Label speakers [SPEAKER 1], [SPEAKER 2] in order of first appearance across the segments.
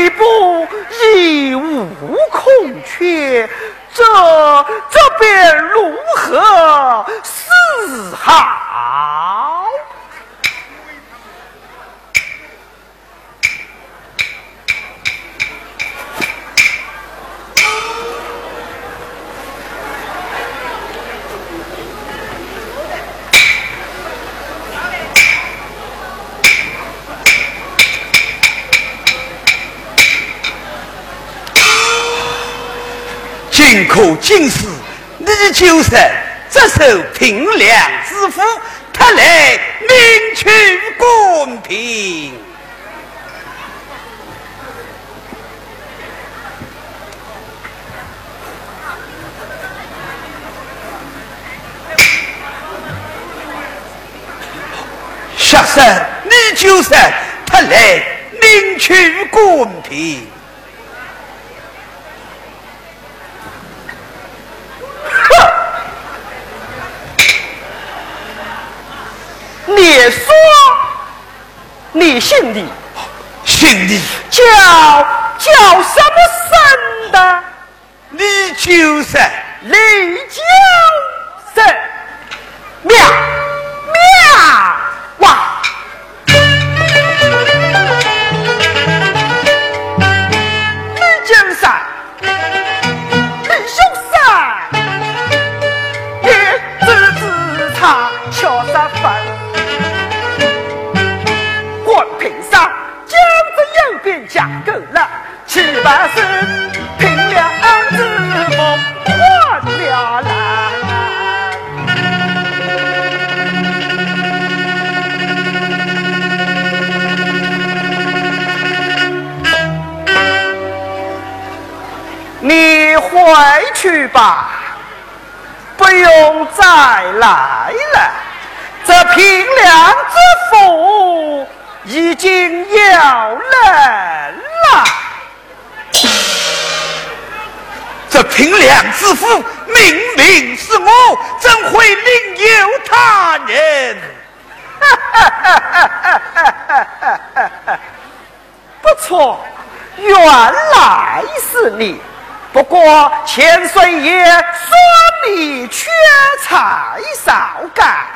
[SPEAKER 1] 吕布已无空缺，这这便如何是好？
[SPEAKER 2] 今可今是你就是这首平凉之夫，他来领取公平。学生，你就是他来领取公平。
[SPEAKER 1] 你说你姓李，
[SPEAKER 2] 姓李，
[SPEAKER 1] 叫叫什么生的？
[SPEAKER 2] 李九生，
[SPEAKER 1] 李九生，妙妙哇！讲够了，岂不是凭良之梦换了来？你回去吧，不用再来了。这平凉之福。已经有人了，
[SPEAKER 2] 这平凉之夫明明是我，怎会另有他人？
[SPEAKER 1] 不错，原来是你。不过千岁爷说你缺财少干。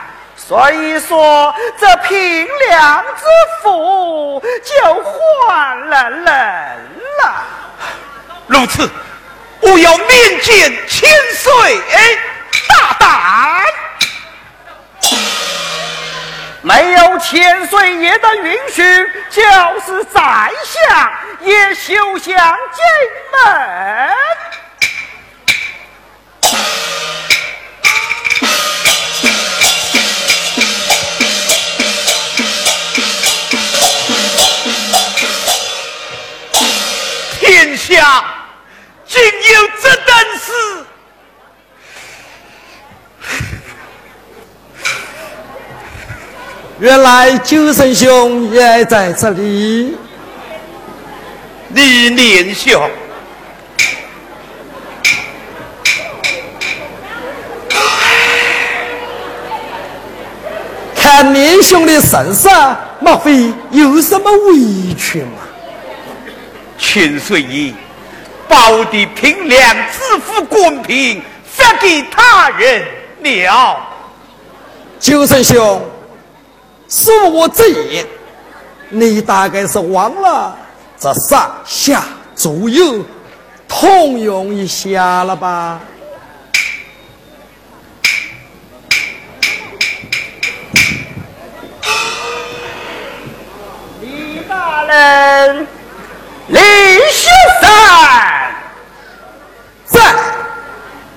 [SPEAKER 1] 所以说，这平凉之福就换了人了。
[SPEAKER 2] 如此，我要面见千岁大胆。
[SPEAKER 1] 没有千岁爷的允许，就是宰相也休想进门。
[SPEAKER 2] 下竟有这等事！
[SPEAKER 3] 原来九神兄也在这里。
[SPEAKER 2] 李连兄，
[SPEAKER 3] 看连兄的神色，莫非有什么委屈吗？
[SPEAKER 2] 千岁爷，保的平凉自负公平，发给他人了。
[SPEAKER 3] 九神兄，恕我直言，你大概是忘了这上下左右通用一下了吧？
[SPEAKER 1] 李大人。李先生。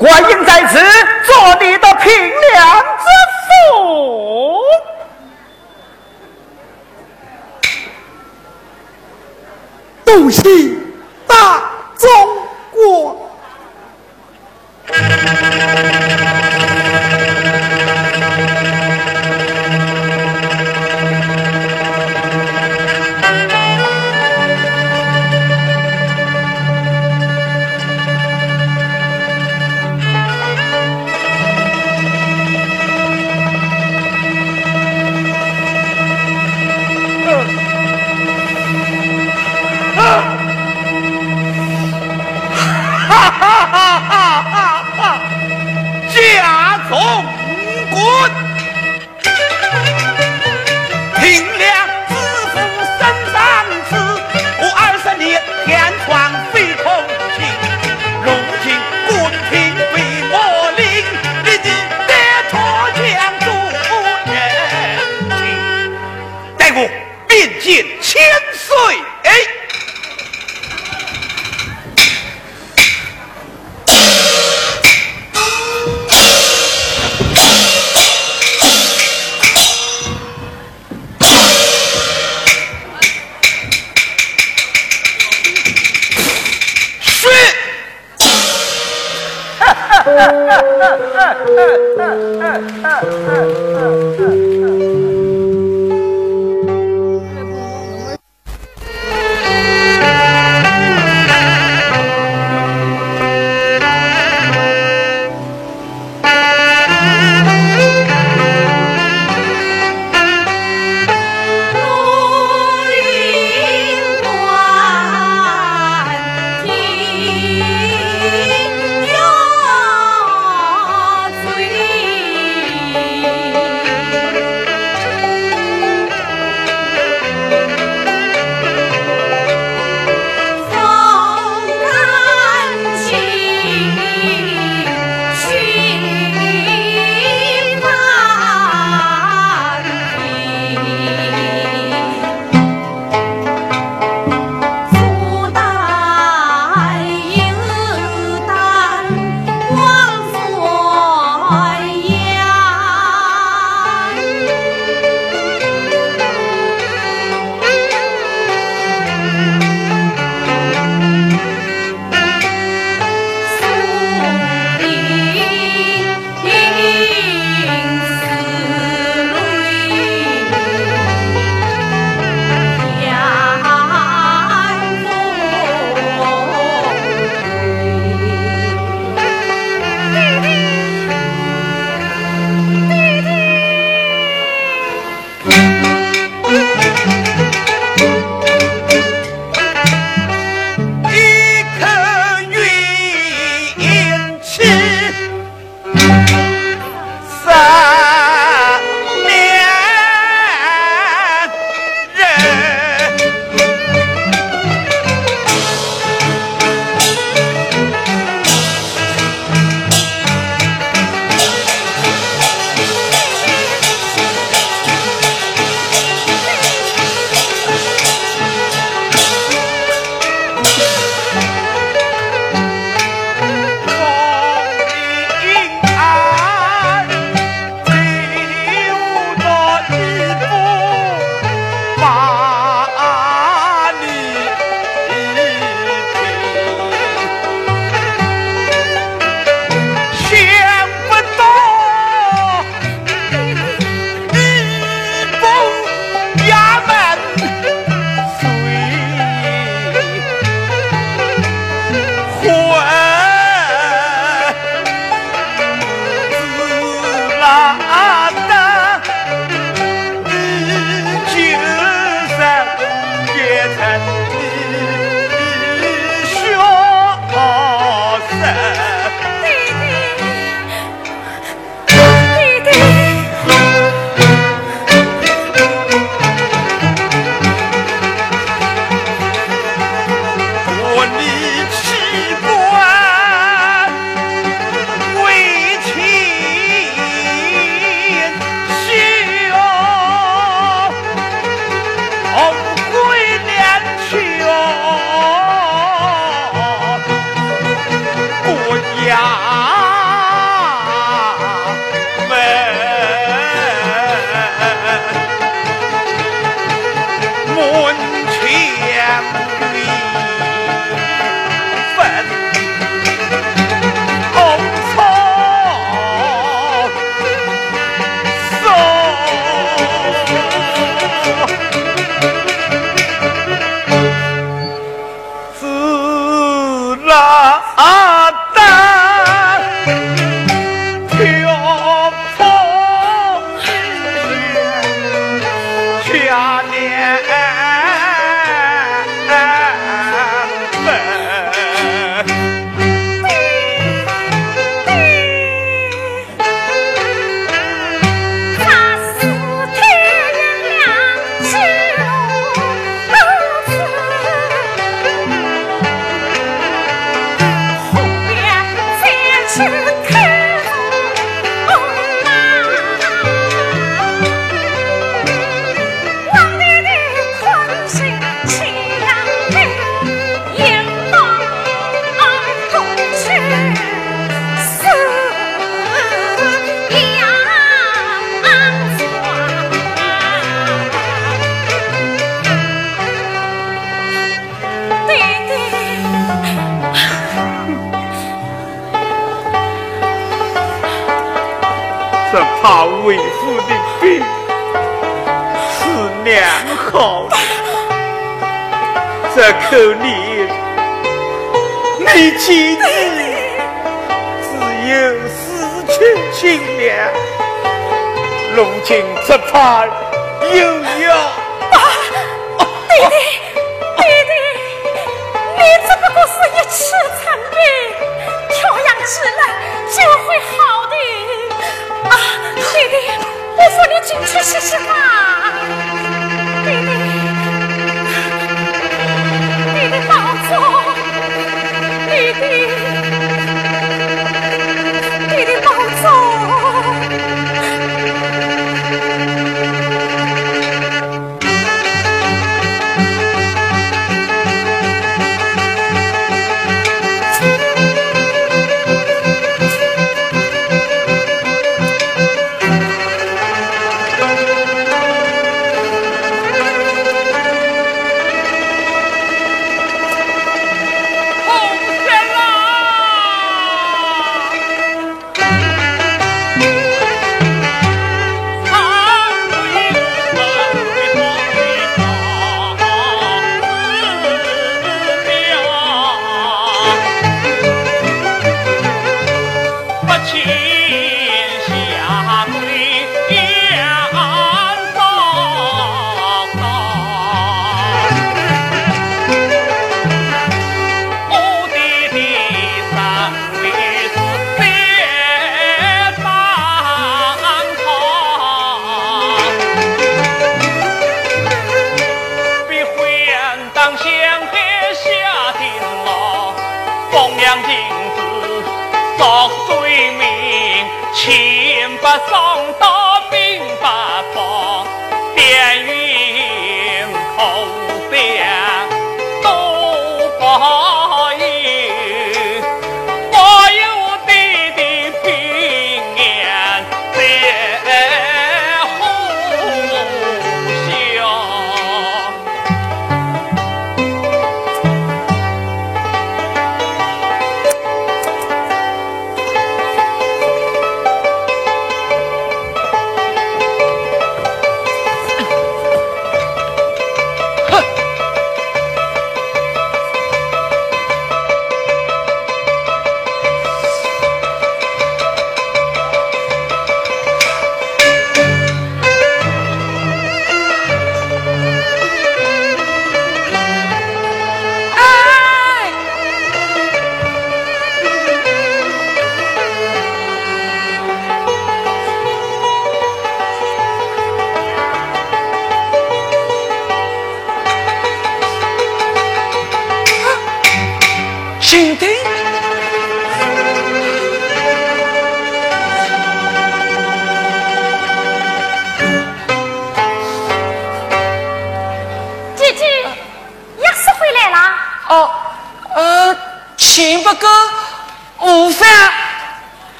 [SPEAKER 4] 我
[SPEAKER 2] 应在
[SPEAKER 4] 此做你的平凉之父。东西大中国。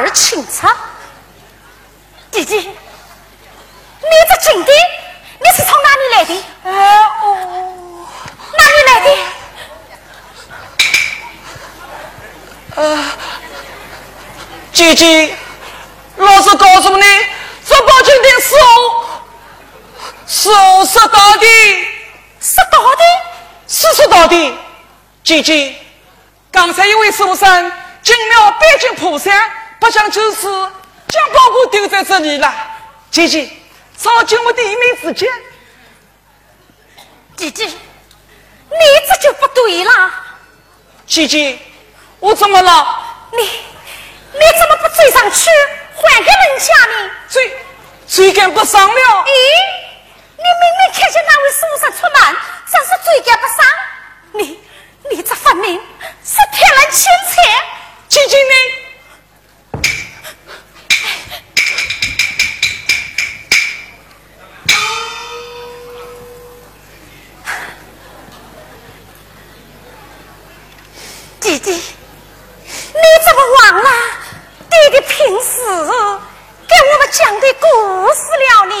[SPEAKER 4] 儿清澈，姐姐，你这金顶，你是从哪里来的？
[SPEAKER 5] 哎哦，
[SPEAKER 4] 哪里来的？
[SPEAKER 5] 呃，姐姐，老师告诉你，这宝金顶是我，是我拾到的，
[SPEAKER 4] 拾到的，
[SPEAKER 5] 是拾到的。姐姐，刚才一位书生进庙拜见菩萨，不想就是将包裹丢在这里了。姐姐，找进我的一面之间。
[SPEAKER 4] 姐姐，你这就不对了。
[SPEAKER 5] 姐姐，我怎么了？
[SPEAKER 4] 你你怎么不追上去还给人家呢？
[SPEAKER 5] 追追赶不上了。
[SPEAKER 4] 咦，你明明看见那位书生出门，真是追赶不上。你你这分明是骗人钱财。
[SPEAKER 5] 姐姐呢？
[SPEAKER 4] 姐姐，你怎么忘了爹爹平时给我们讲的故事了呢？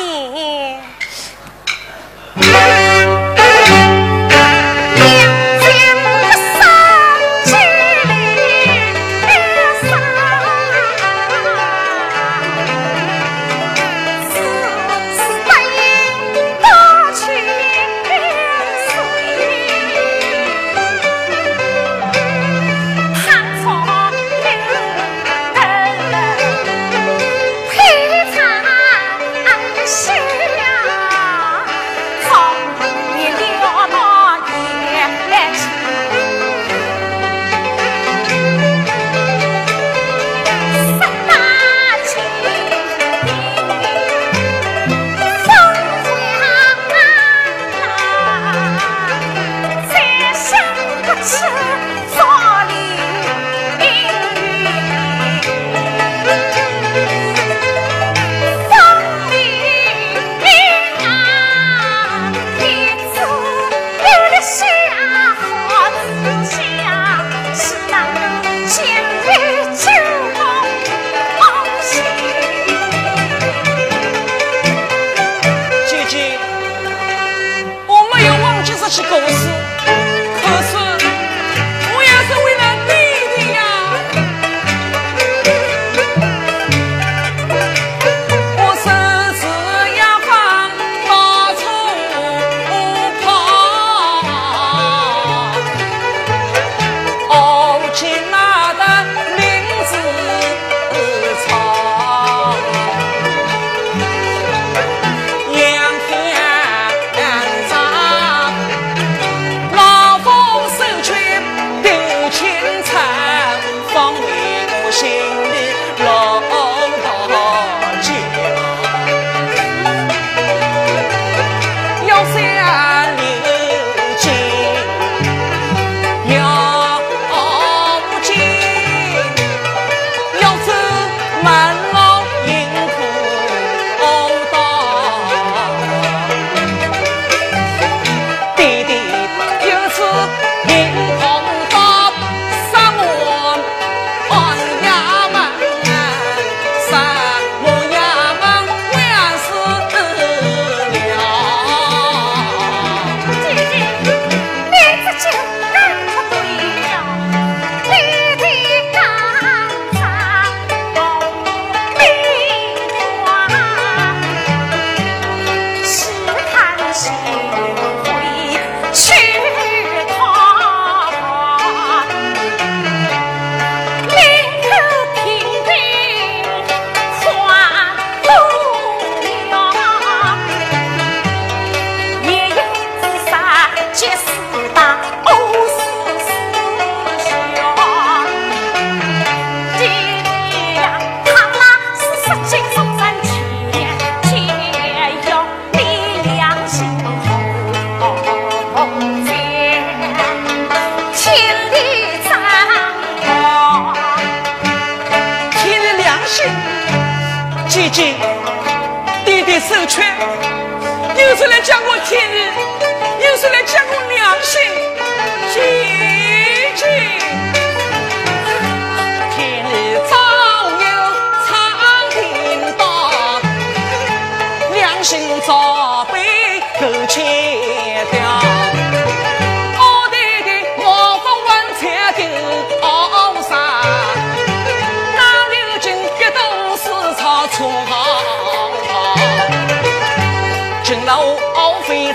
[SPEAKER 5] 狗切掉。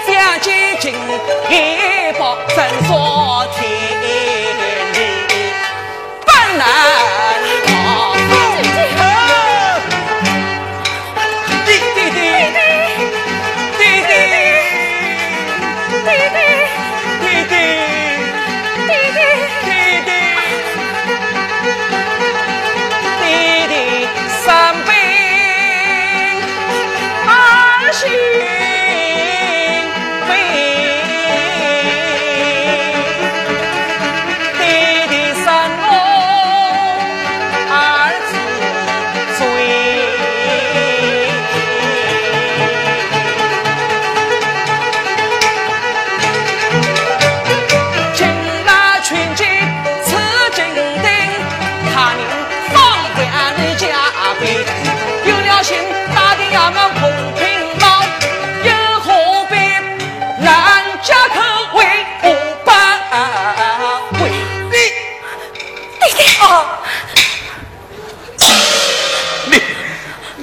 [SPEAKER 5] 将金金一把，真说天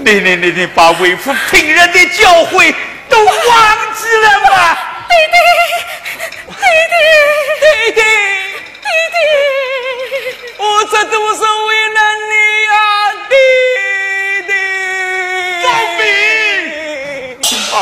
[SPEAKER 2] 你你你你把为父平人的教诲都忘记了吗？
[SPEAKER 4] 弟弟，弟弟，
[SPEAKER 5] 弟弟，弟弟，我这都是为了你呀，弟
[SPEAKER 2] 弟。放兵！啊！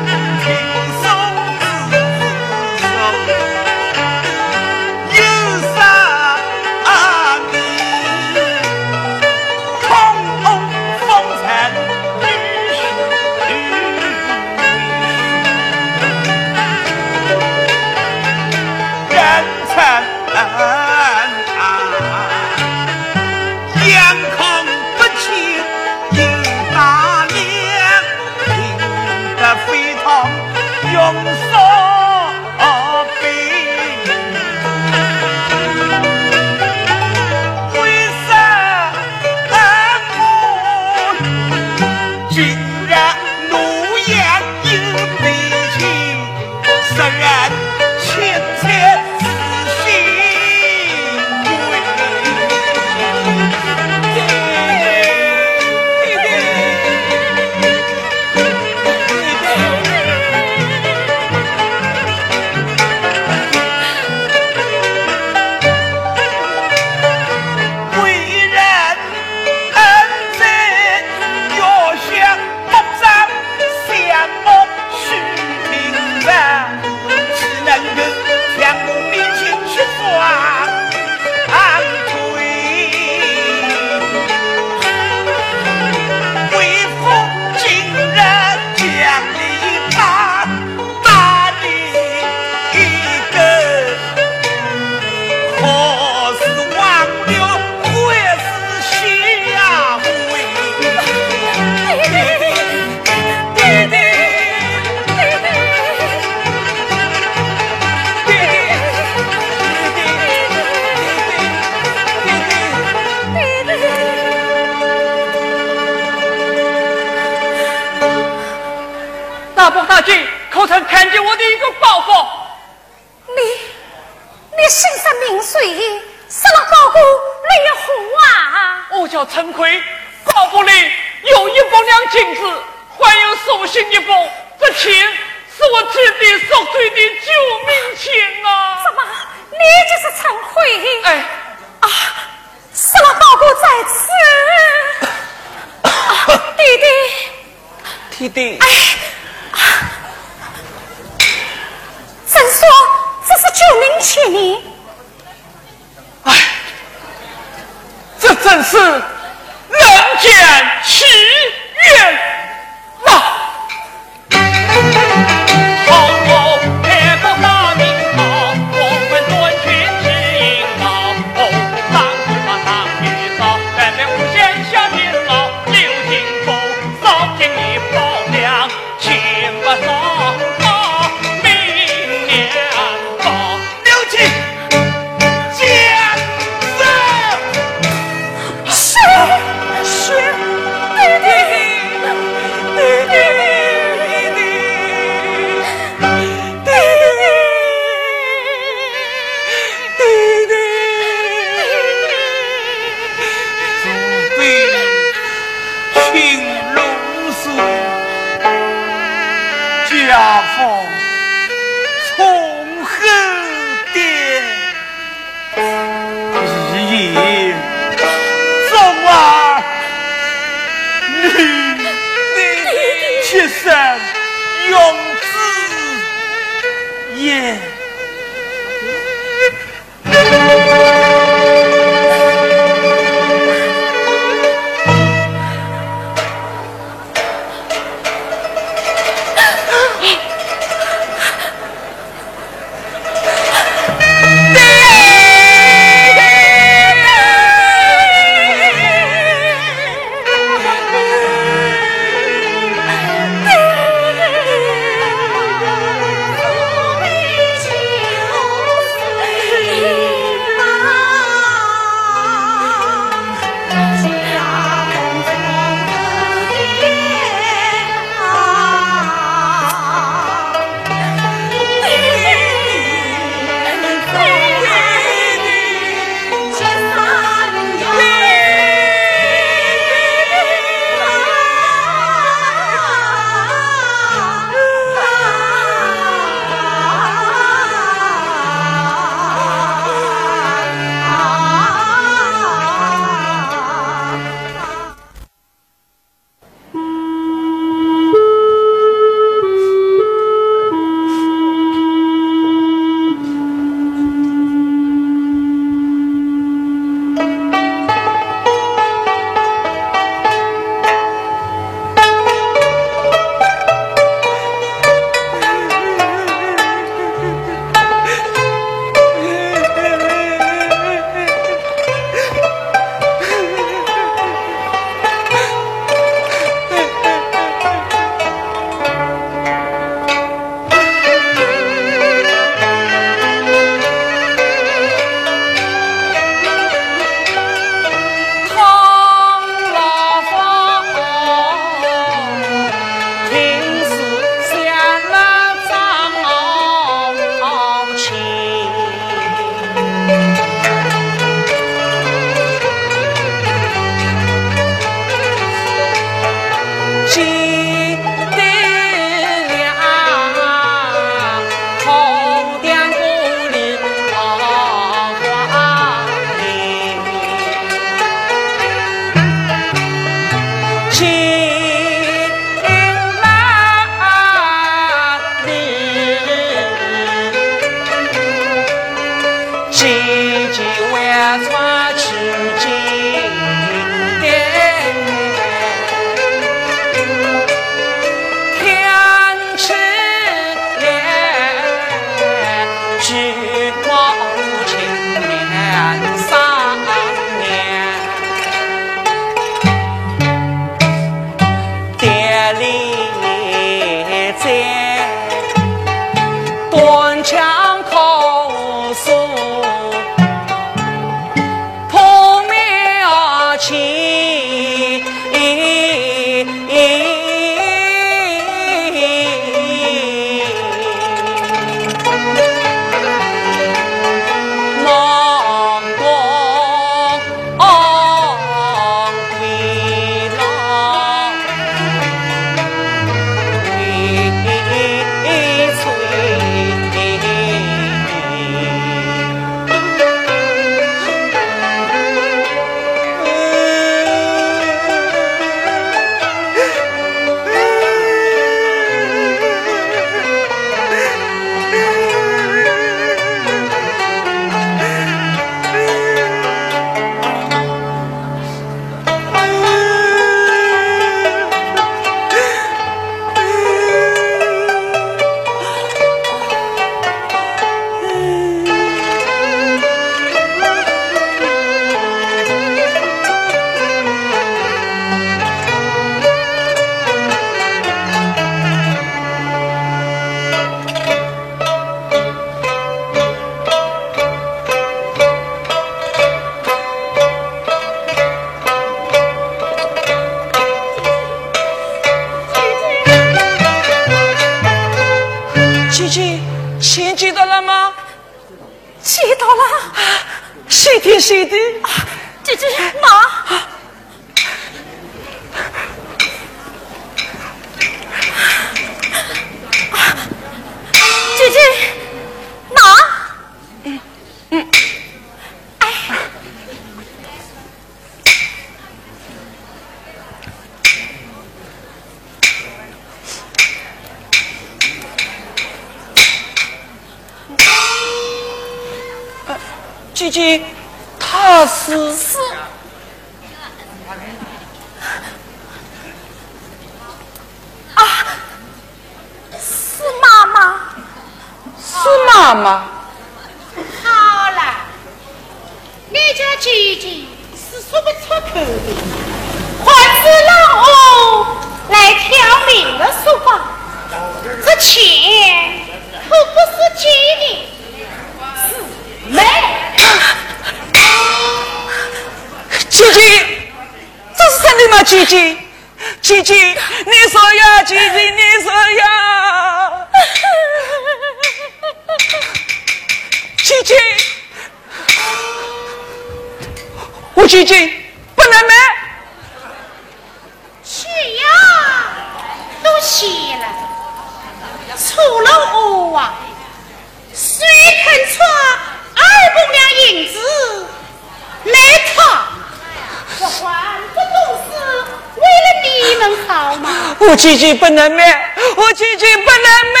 [SPEAKER 6] 我
[SPEAKER 5] 姐姐不能买，
[SPEAKER 6] 我
[SPEAKER 5] 姐姐不能买。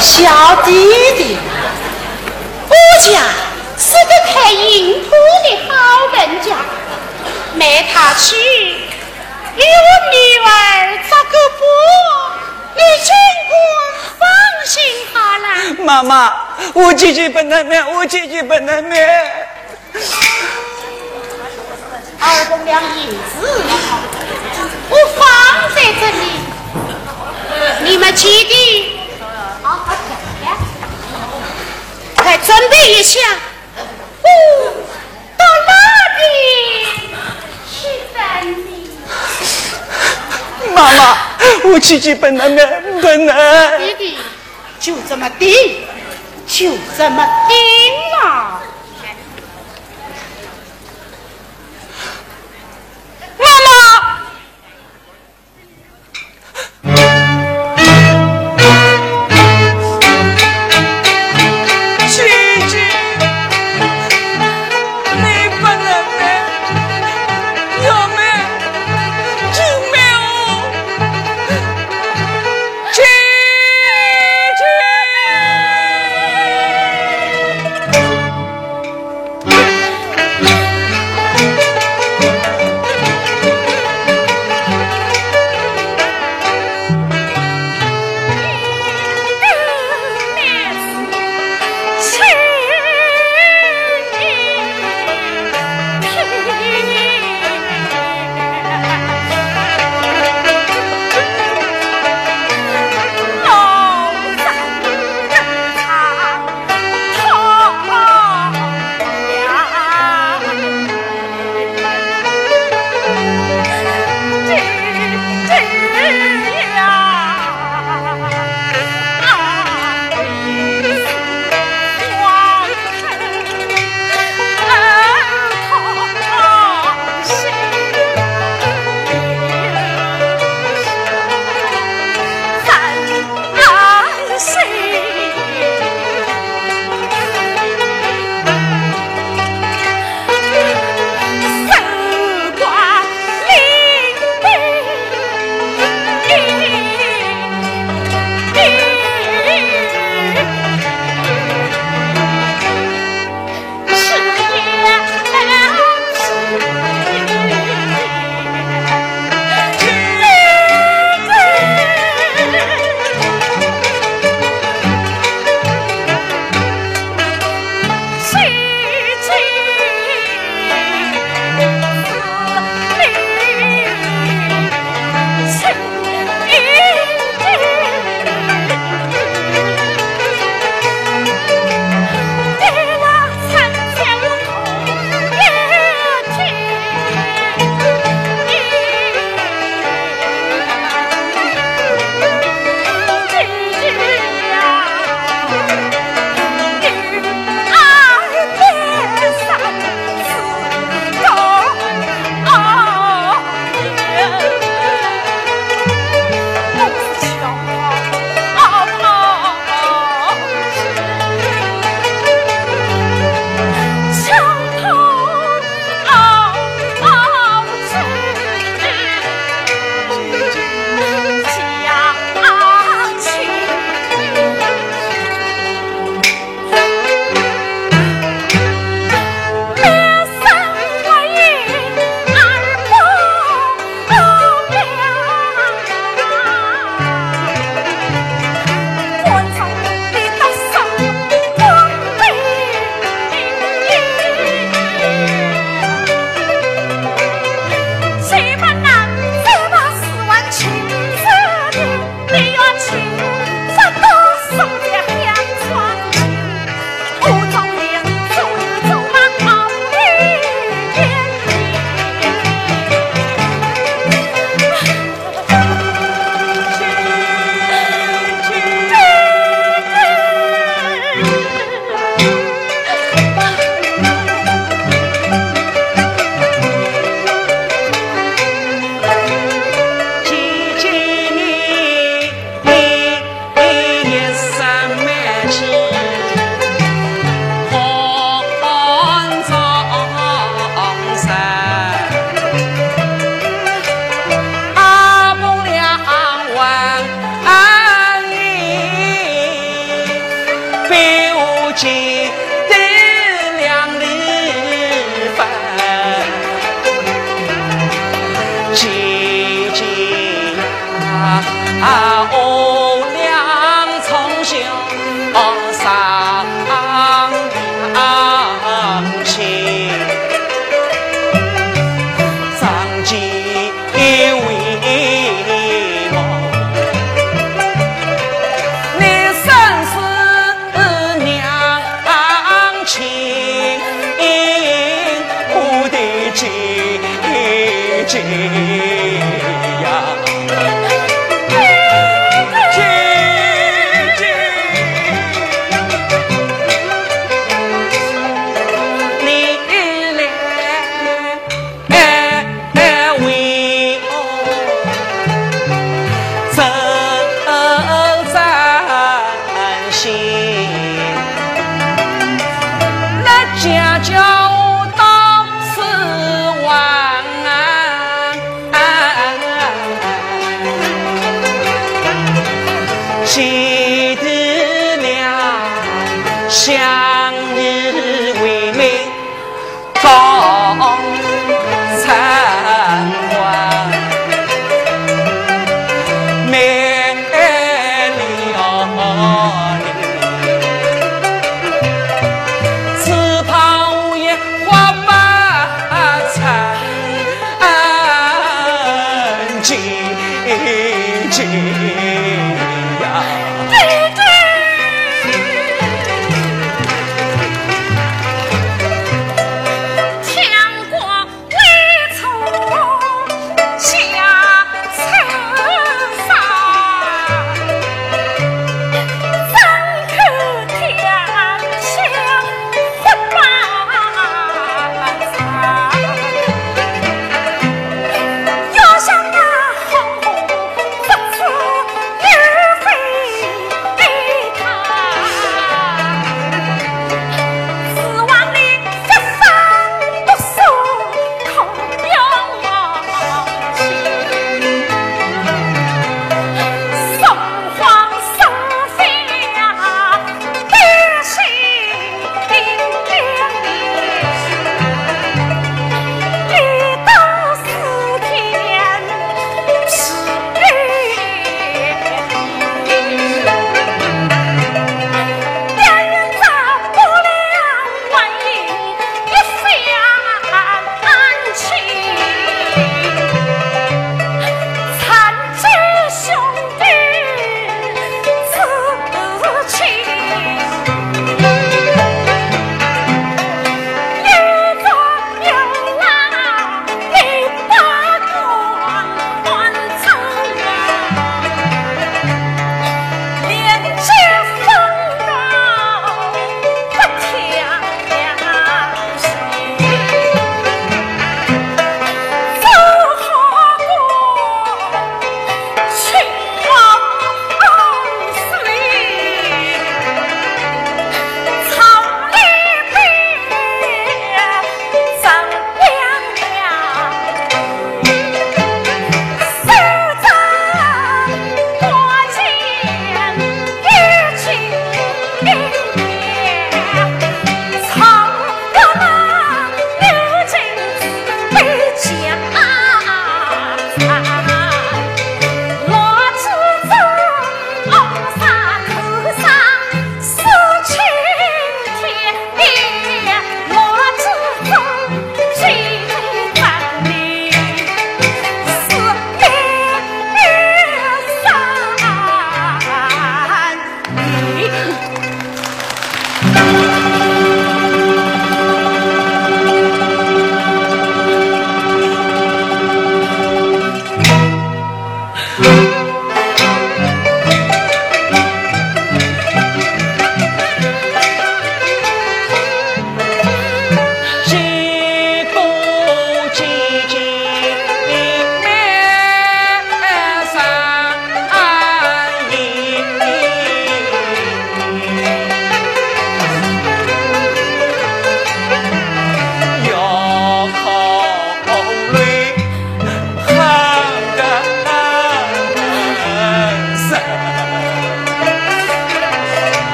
[SPEAKER 6] 小弟弟，我家是个开银铺的好人家，卖他去与我女儿扎个布，你尽管放心好了。
[SPEAKER 5] 妈妈，我姐姐不能卖，我姐姐不能卖。
[SPEAKER 6] 二百两银子，我放在这里，你们记得。快准备一下，哦，到那边去等你。
[SPEAKER 5] 妈妈，我姐姐不能的，不能。
[SPEAKER 6] 弟弟，就这么定，就这么定
[SPEAKER 4] up.